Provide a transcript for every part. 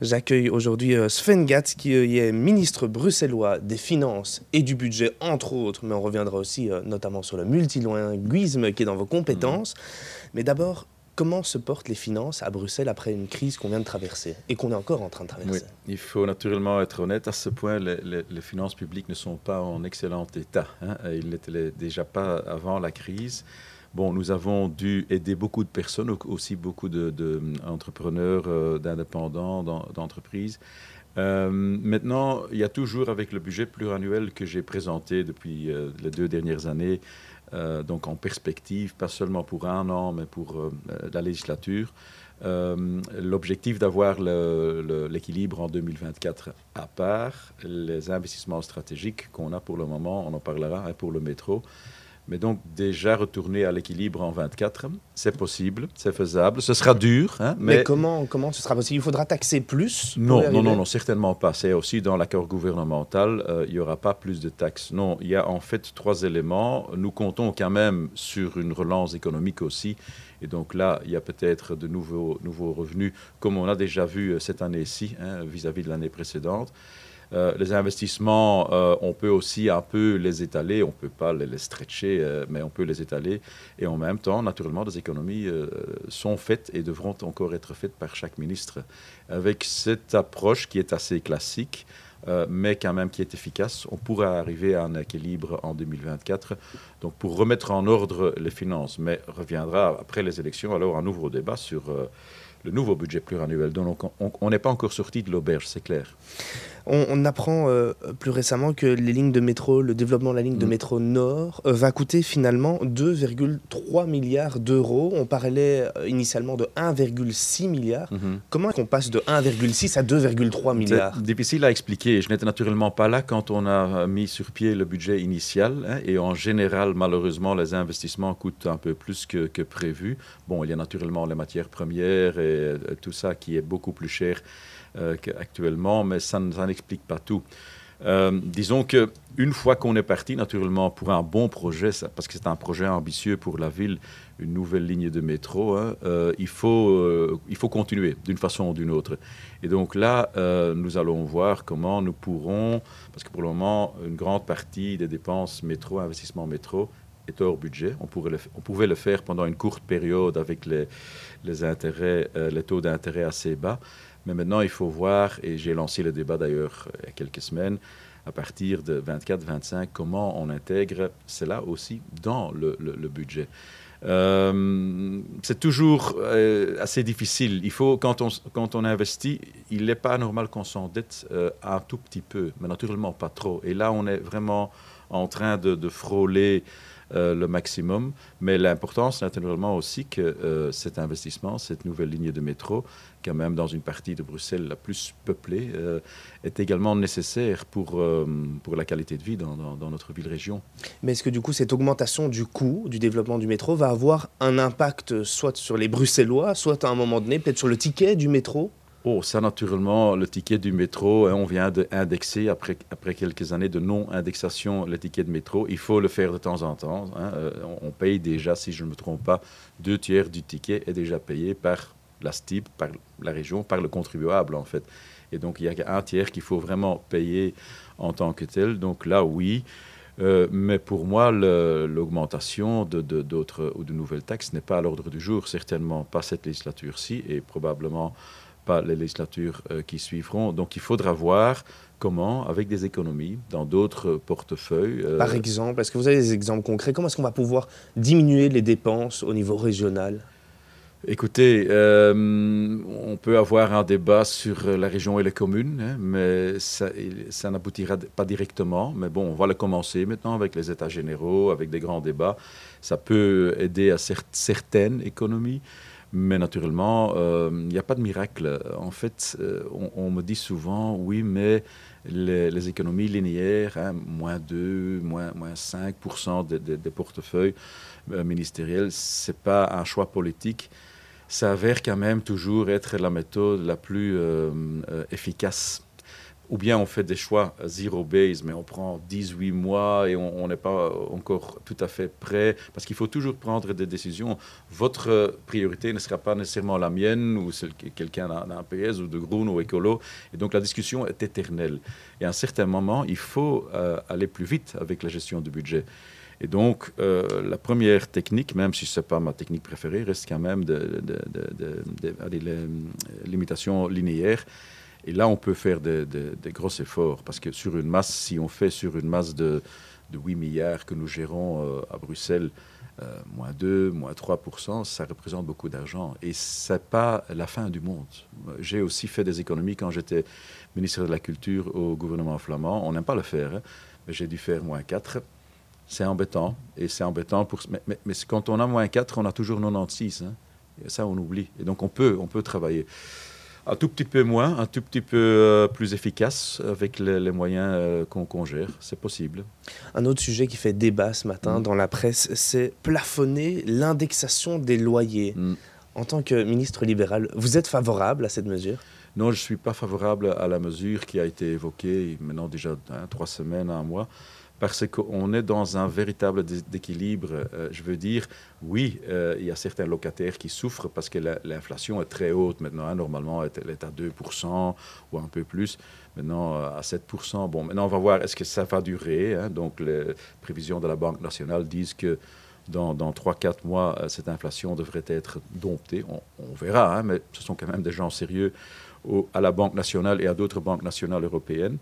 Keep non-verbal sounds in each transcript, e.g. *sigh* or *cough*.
J'accueille aujourd'hui euh, Sven Gatz, qui euh, est ministre bruxellois des Finances et du Budget, entre autres, mais on reviendra aussi euh, notamment sur le multilinguisme qui est dans vos compétences. Mhm. Mais d'abord, comment se portent les finances à Bruxelles après une crise qu'on vient de traverser et qu'on est encore en train de traverser? Il faut naturellement être honnête, à ce point, les, finances publiques ne sont pas en excellent état. Hein. Ils n'étaient déjà pas avant la crise. Bon, nous avons dû aider beaucoup de personnes, aussi beaucoup d'entrepreneurs, de, euh, d'indépendants, d'entreprises. Euh, maintenant, il y a toujours avec le budget pluriannuel que j'ai présenté depuis euh, les deux dernières années, donc en perspective, pas seulement pour un an, mais pour la législature, l'objectif d'avoir l'équilibre en 2024 à part, les investissements stratégiques qu'on a pour le moment, on en parlera hein, pour le métro. Mais donc, déjà retourner à l'équilibre en 24, c'est possible, c'est faisable. Ce sera dur. Hein, mais... comment, comment ce sera possible? Il faudra taxer plus non, non, non, non, certainement pas. C'est aussi dans l'accord gouvernemental, euh, il n'y aura pas plus de taxes. Non, il y a en fait trois éléments. Nous comptons quand même sur une relance économique aussi. Et donc là, il y a peut-être de nouveaux, nouveaux revenus, comme on a déjà vu euh, cette année-ci, hein, vis-à-vis de l'année précédente. Euh, les investissements, euh, on peut aussi un peu les étaler, on ne peut pas les, stretcher, euh, mais on peut les étaler. Et en même temps, naturellement, des économies sont faites et devront encore être faites par chaque ministre. Avec cette approche qui est assez classique, mais quand même qui est efficace, on pourra arriver à un équilibre en 2024. Donc pour remettre en ordre les finances, mais reviendra après les élections alors un nouveau débat sur le nouveau budget pluriannuel. Donc on n'est pas encore sorti de l'auberge, c'est clair. On, apprend euh, plus récemment que les lignes de métro, le développement de la ligne de mm. métro Nord euh, va coûter finalement 2,3 milliards d'euros. On parlait euh, initialement de 1,6 milliard. Mm-hmm. Comment est-ce qu'on passe de 1,6 à 2,3 milliards C'est difficile à expliquer. Je n'étais naturellement pas là quand on a mis sur pied le budget initial. Hein, et en général, malheureusement, les investissements coûtent un peu plus que, que prévu. Bon, il y a naturellement les matières premières et tout ça qui est beaucoup plus cher euh, actuellement, mais ça, n'explique pas tout. Euh, disons que une fois qu'on est parti, naturellement, pour un bon projet, parce que c'est un projet ambitieux pour la ville, une nouvelle ligne de métro, hein, euh, il, faut, il faut continuer d'une façon ou d'une autre. Et donc là, nous allons voir comment nous pourrons, parce que pour le moment, une grande partie des dépenses métro, investissement métro, est hors budget. On, pouvait le faire pendant une courte période avec les, les, taux d'intérêt assez bas. Mais maintenant, il faut voir, et j'ai lancé le débat d'ailleurs euh, il y a quelques semaines, à partir de 24-25, comment on intègre cela aussi dans le, budget. Euh, c'est toujours euh, assez difficile. Il faut, quand on, investit, il n'est pas normal qu'on s'endette un tout petit peu, mais naturellement pas trop. Et là, on est vraiment en train de frôler euh, le maximum. Mais l'important, c'est naturellement aussi que euh, cet investissement, cette nouvelle ligne de métro, quand même dans une partie de Bruxelles la plus peuplée, euh, est également nécessaire pour, pour la qualité de vie dans, dans notre ville-région. Mais est-ce que du coup, cette augmentation du coût du développement du métro va avoir un impact soit sur les Bruxellois, soit à un moment donné, peut-être sur le ticket du métro? Oh, ça, naturellement, le ticket du métro, hein, on vient d'indexer, après, après quelques années de non-indexation, le ticket de métro. Il faut le faire de temps en temps. Hein. Euh, on paye déjà, si je ne me trompe pas, deux tiers du ticket est déjà payé par la STIP, par la région, par le contribuable, en fait. Et donc, il y a un tiers qu'il faut vraiment payer en tant que tel. Donc là, oui. Euh, mais pour moi, l'augmentation de, d'autres ou de nouvelles taxes n'est pas à l'ordre du jour, certainement pas cette législature-ci et probablement pas les législatures euh, qui suivront. Donc il faudra voir comment, avec des économies dans d'autres portefeuilles. Euh, Par exemple, est-ce que vous avez des exemples concrets? Comment est-ce qu'on va pouvoir diminuer les dépenses au niveau régional? Écoutez, euh, on peut avoir un débat sur la région et les communes, hein, mais ça, ça n'aboutira pas directement. Mais bon, on va le commencer maintenant avec les États généraux, avec des grands débats. Ça peut aider à certaines économies. Mais naturellement, il euh, n'y a pas de miracle. En fait, euh, on, me dit souvent, oui, mais les, économies linéaires, hein, moins 2, moins, moins 5% des portefeuilles euh, ministériels, ce n'est pas un choix politique. Ça avère quand même toujours être la méthode la plus efficace ou bien on fait des choix zero base, mais on prend 18 mois et on n'est pas encore tout à fait prêt, parce qu'il faut toujours prendre des décisions. Votre priorité ne sera pas nécessairement la mienne ou celle de quelqu'un d'un PS ou de Groen ou Écolo, et donc la discussion est éternelle. Et à un certain moment, il faut euh, aller plus vite avec la gestion du budget. Et donc, euh, la première technique, même si ce n'est pas ma technique préférée, reste quand même de, l'imitation linéaire. Et là, on peut faire des, gros efforts, parce que sur une masse, si on fait sur une masse de, 8 milliards que nous gérons euh, à Bruxelles, euh, moins 2, moins 3% ça représente beaucoup d'argent. Et ce n'est pas la fin du monde. J'ai aussi fait des économies quand j'étais ministre de la Culture au gouvernement flamand. On n'aime pas le faire, hein, mais j'ai dû faire moins 4 c'est embêtant. Et c'est embêtant pour. Mais, mais, quand on a moins 4, on a toujours 96. Hein. ça, on oublie. Et donc, on peut, on peut travailler. Un tout petit peu moins, un tout petit peu euh, plus efficace avec les, moyens euh, qu'on gère. C'est possible. Un autre sujet qui fait débat ce matin mm. dans la presse, c'est plafonner l'indexation des loyers. Mm. En tant que ministre libéral, vous êtes favorable à cette mesure? Non, je ne suis pas favorable à la mesure qui a été évoquée maintenant déjà hein, trois semaines, un mois parce qu'on est dans un véritable déséquilibre. Euh, je veux dire, oui, euh, il y a certains locataires qui souffrent parce que l'inflation est très haute maintenant. Hein. normalement, elle est à 2% ou un peu plus. Maintenant, euh, à 7%. Bon, maintenant, on va voir est-ce que ça va durer. Hein? Donc, les prévisions de la Banque nationale disent que dans, dans 3-4 mois, cette inflation devrait être domptée. On, verra, hein, mais ce sont quand même des gens sérieux à la Banque nationale et à d'autres banques nationales européennes.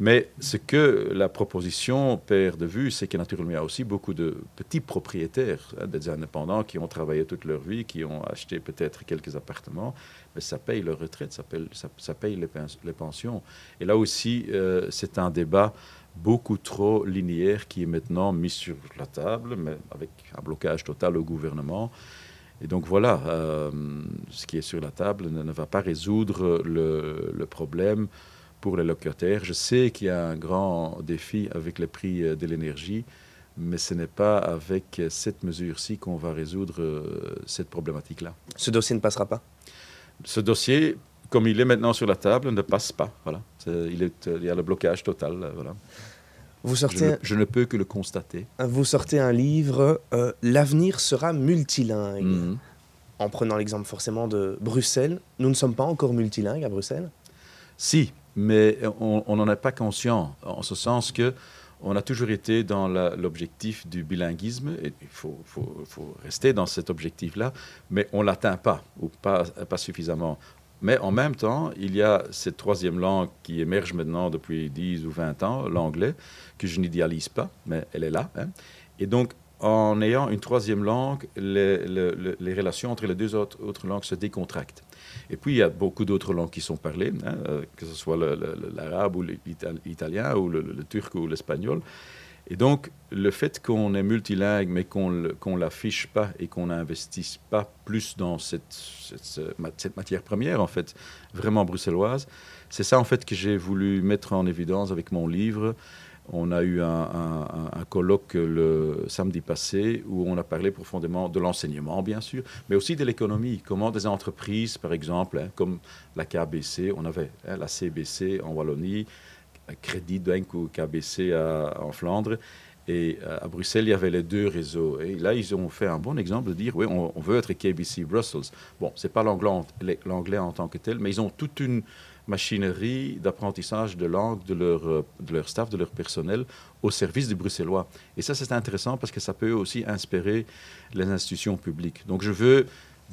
Mais ce que la proposition perd de vue, c'est que naturellement, il y a aussi beaucoup de petits propriétaires, hein, des indépendants qui ont travaillé toute leur vie, qui ont acheté peut-être quelques appartements, mais ça paye leur retraite, ça paye, les, pensions. Et là aussi, euh, c'est un débat beaucoup trop linéaire qui est maintenant mis sur la table, mais avec un blocage total au gouvernement. Et donc voilà, euh, ce qui est sur la table ne, va pas résoudre le problème pour les locataires. Je sais qu'il y a un grand défi avec le prix euh, de l'énergie, mais ce n'est pas avec cette mesure-ci qu'on va résoudre euh, cette problématique-là. Ce dossier ne passera pas? Ce dossier, comme il est maintenant sur la table, ne passe pas. Voilà. Il, est, il, y a le blocage total. Euh, voilà. Vous sortez je, ne, peux que le constater. Vous sortez un livre, L'avenir sera multilingue. Mhm. En prenant l'exemple forcément de Bruxelles, nous ne sommes pas encore multilingues à Bruxelles? Si, mais on n'en est pas conscient, en ce sens que on a toujours été dans l'objectif du bilinguisme, et il faut, rester dans cet objectif-là, mais on ne l'atteint pas, ou pas, suffisamment. Mais en même temps, il y a cette troisième langue qui émerge maintenant depuis 10 ou 20 ans, l'anglais, que je n'idéalise pas, mais elle est là. Hein. Et donc, en ayant une troisième langue, les, relations entre les deux autres langues se décontractent. Et puis, il y a beaucoup d'autres langues qui sont parlées, hein, euh, que ce soit l'arabe ou l'italien ou le, turc ou l'espagnol. Et donc, le fait qu'on est multilingue, mais qu'on ne l'affiche pas et qu'on n'investisse pas plus dans cette, cette, matière première, en fait, vraiment bruxelloise, c'est ça, en fait, que j'ai voulu mettre en évidence avec mon livre. On a eu un, colloque le samedi passé où on a parlé profondément de l'enseignement, bien sûr, mais aussi de l'économie. Comment des entreprises, par exemple, hein, comme la KBC, on avait hein, la CBC en Wallonie, Crédit Bank ou KBC en Flandre, et euh, à Bruxelles, il y avait les deux réseaux. Et là, ils ont fait un bon exemple de dire, oui, on, on veut être KBC Brussels. Bon, ce n'est pas l'anglais en tant que tel, mais ils ont toute une machinerie d'apprentissage de langue de leur, euh, de leur staff, de leur personnel au service du bruxellois. Et ça, c'est intéressant parce que ça peut aussi inspirer les institutions publiques. Donc je veux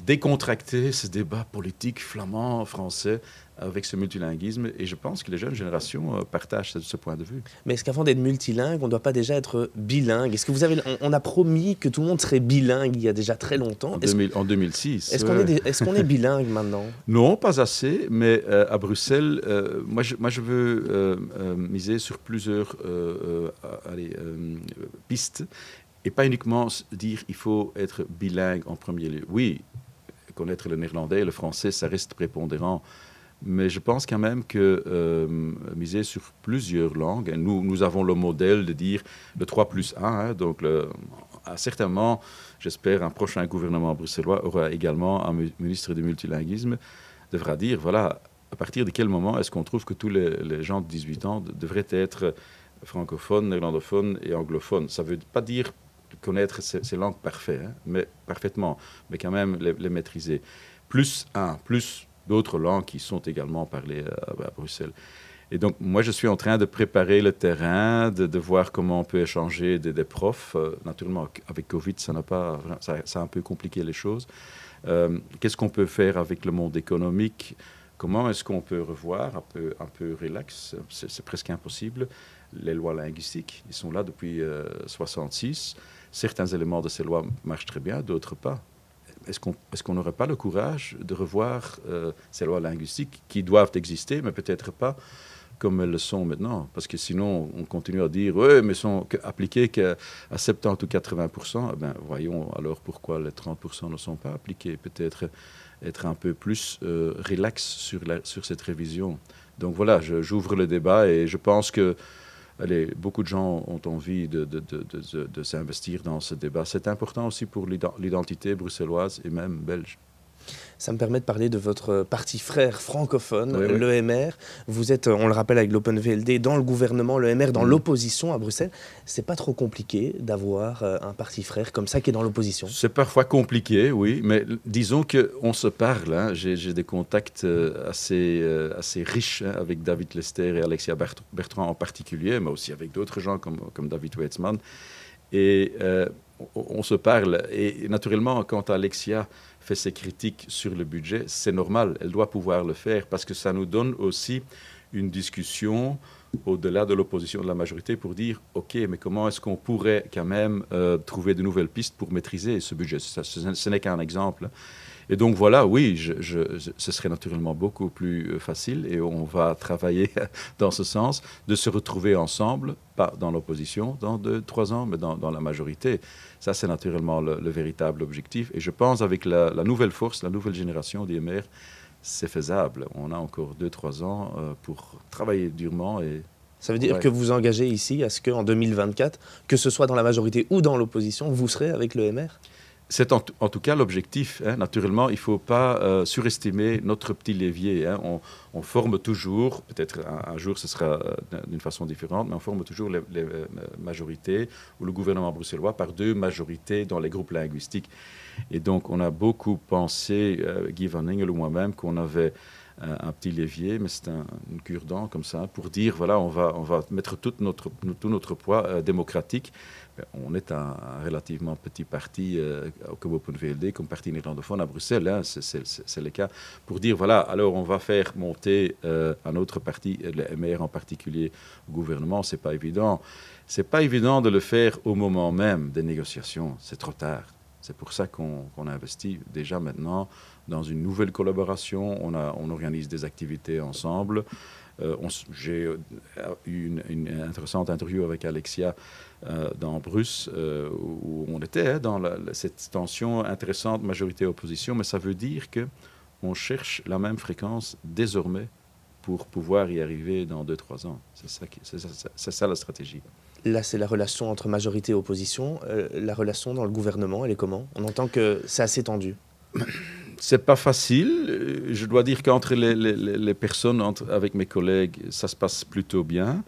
décontracter ce débat politique flamand, français, avec ce multilinguisme. Et je pense que les jeunes générations euh, partagent ce, point de vue. Mais est-ce qu'avant d'être multilingue, on ne doit pas déjà être bilingue? Est-ce que vous avez, on, a promis que tout le monde serait bilingue il y a déjà très longtemps? En, 2006. Est-ce qu'on est, est, qu'on est, bilingue *laughs* maintenant? Non, pas assez. Mais euh, à Bruxelles, euh, moi, je, moi, je veux miser sur plusieurs allez, pistes et pas uniquement dire il faut être bilingue en premier lieu. Oui, connaître le néerlandais et le français, ça reste prépondérant. Mais je pense quand même que euh, miser sur plusieurs langues, nous, nous avons le modèle de dire le 3 plus 1, hein, donc le, certainement, j'espère, un prochain gouvernement bruxellois aura également un ministre du multilinguisme, devra dire, voilà, à partir de quel moment est-ce qu'on trouve que tous les, gens de 18 ans devraient être francophones, néerlandophones et anglophones? Ça ne veut pas dire connaître ces, langues parfaites, hein, mais parfaitement, mais quand même les, maîtriser. Plus un, plus d'autres langues qui sont également parlées à, Bruxelles. Et donc, moi, je suis en train de préparer le terrain, de, voir comment on peut échanger des, profs. Euh, naturellement, avec Covid, ça n'a pas, ça, a un peu compliqué les choses. Euh, qu'est-ce qu'on peut faire avec le monde économique? Comment est-ce qu'on peut revoir un peu, un peu relax? C'est presque impossible. Les lois linguistiques, ils sont là depuis 1966. Euh, Certains éléments de ces lois marchent très bien, d'autres pas. Est-ce qu'on n'aurait pas le courage de revoir euh, ces lois linguistiques qui doivent exister, mais peut-être pas comme elles le sont maintenant? Parce que sinon, on continue à dire, oui, mais sont appliquées qu'à 70 ou 80 eh ben, Voyons alors pourquoi les 30 ne sont pas appliqués. Peut-être être un peu plus euh, relax sur, la, sur cette révision. Donc voilà, j'ouvre le débat et je pense que beaucoup de gens ont envie de s'investir dans ce débat. C'est important aussi pour l'identité bruxelloise et même belge. Ça me permet de parler de votre parti frère francophone, l'EMR. Vous êtes, on le rappelle avec l'Open VLD, dans le gouvernement, l'EMR dans mm. l'opposition à Bruxelles. C'est pas trop compliqué d'avoir euh, un parti frère comme ça qui est dans l'opposition? C'est parfois compliqué, oui, mais disons qu'on se parle. Hein. J'ai des contacts euh, assez, euh, assez riches hein, avec David Lester et Alexia Bertrand en particulier, mais aussi avec d'autres gens comme, comme David Weitzman. Et on se parle. Et naturellement, quand Alexia fait ses critiques sur le budget, c'est normal, elle doit pouvoir le faire parce que ça nous donne aussi une discussion au-delà de l'opposition de la majorité pour dire, OK, mais comment est-ce qu'on pourrait quand même euh, trouver de nouvelles pistes pour maîtriser ce budget? Ce n'est qu'un exemple. Et donc voilà, oui, ce serait naturellement beaucoup plus euh, facile et on va travailler *laughs* dans ce sens, de se retrouver ensemble, pas dans l'opposition dans deux, trois ans, mais dans, la majorité. Ça, c'est naturellement le, véritable objectif. Et je pense avec la, nouvelle force, la nouvelle génération d'IMR, c'est faisable. On a encore deux, trois ans euh, pour travailler durement et ça veut dire que vous engagez ici à ce qu'en 2024, que ce soit dans la majorité ou dans l'opposition, vous serez avec le MR c'est en, tout cas l'objectif. Hein. Naturellement, il ne faut pas euh, surestimer notre petit levier. Hein. On, forme toujours, peut-être un, jour ce sera euh, d'une façon différente, mais on forme toujours les, euh, majorités ou le gouvernement bruxellois par deux majorités dans les groupes linguistiques. Et donc, on a beaucoup pensé, Guy Van Engel ou moi-même, qu'on avait un, petit levier, mais c'est un, une cure-dent comme ça, pour dire, voilà, on va, on va mettre tout notre, tout notre poids démocratique on est un, relativement petit parti euh, au Open VLD comme parti néerlandophone à Bruxelles, hein, c'est le cas, pour dire voilà, alors on va faire monter euh, un autre parti, le MR en particulier, au gouvernement, c'est pas évident. C'est pas évident de le faire au moment même des négociations, c'est trop tard. C'est pour ça qu'on investit déjà maintenant dans une nouvelle collaboration, on, organise des activités ensemble. Euh, j'ai euh, eu une, intéressante interview avec Alexia euh, dans Bruce, où on était hein, dans cette tension intéressante majorité-opposition, mais ça veut dire que on cherche la même fréquence désormais pour pouvoir y arriver dans 2-3 ans. C'est ça, ça, ça, la stratégie. Là, c'est la relation entre majorité et opposition. la relation dans le gouvernement, elle est comment? On entend que c'est assez tendu. C'est pas facile. Je dois dire qu'entre les, personnes, entre, avec mes collègues, ça se passe plutôt bien.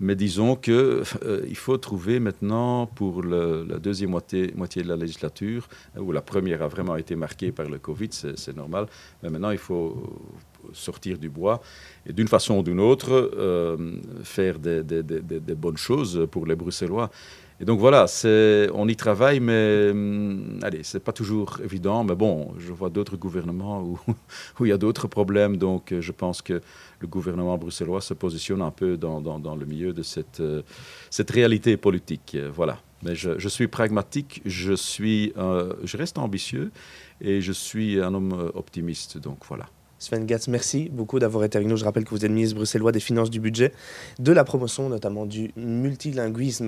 Mais disons qu'il euh, faut trouver maintenant pour la deuxième moitié, de la législature, où la première a vraiment été marquée par le Covid, c'est normal, mais maintenant il faut sortir du bois et d'une façon ou d'une autre euh, faire des, bonnes choses pour les Bruxellois. Et donc voilà, on y travaille, mais hum, allez, c'est pas toujours évident. Mais bon, je vois d'autres gouvernements *laughs* où, il y a d'autres problèmes. Donc euh, je pense que le gouvernement bruxellois se positionne un peu dans, le milieu de cette, euh, cette réalité politique. Euh, voilà. Mais je, suis pragmatique, je, suis, je reste ambitieux et je suis un homme optimiste. Donc voilà. Sven Gatz, merci beaucoup d'avoir été avec nous. Je rappelle que vous êtes ministre bruxellois des Finances du Budget, de la promotion notamment du multilinguisme.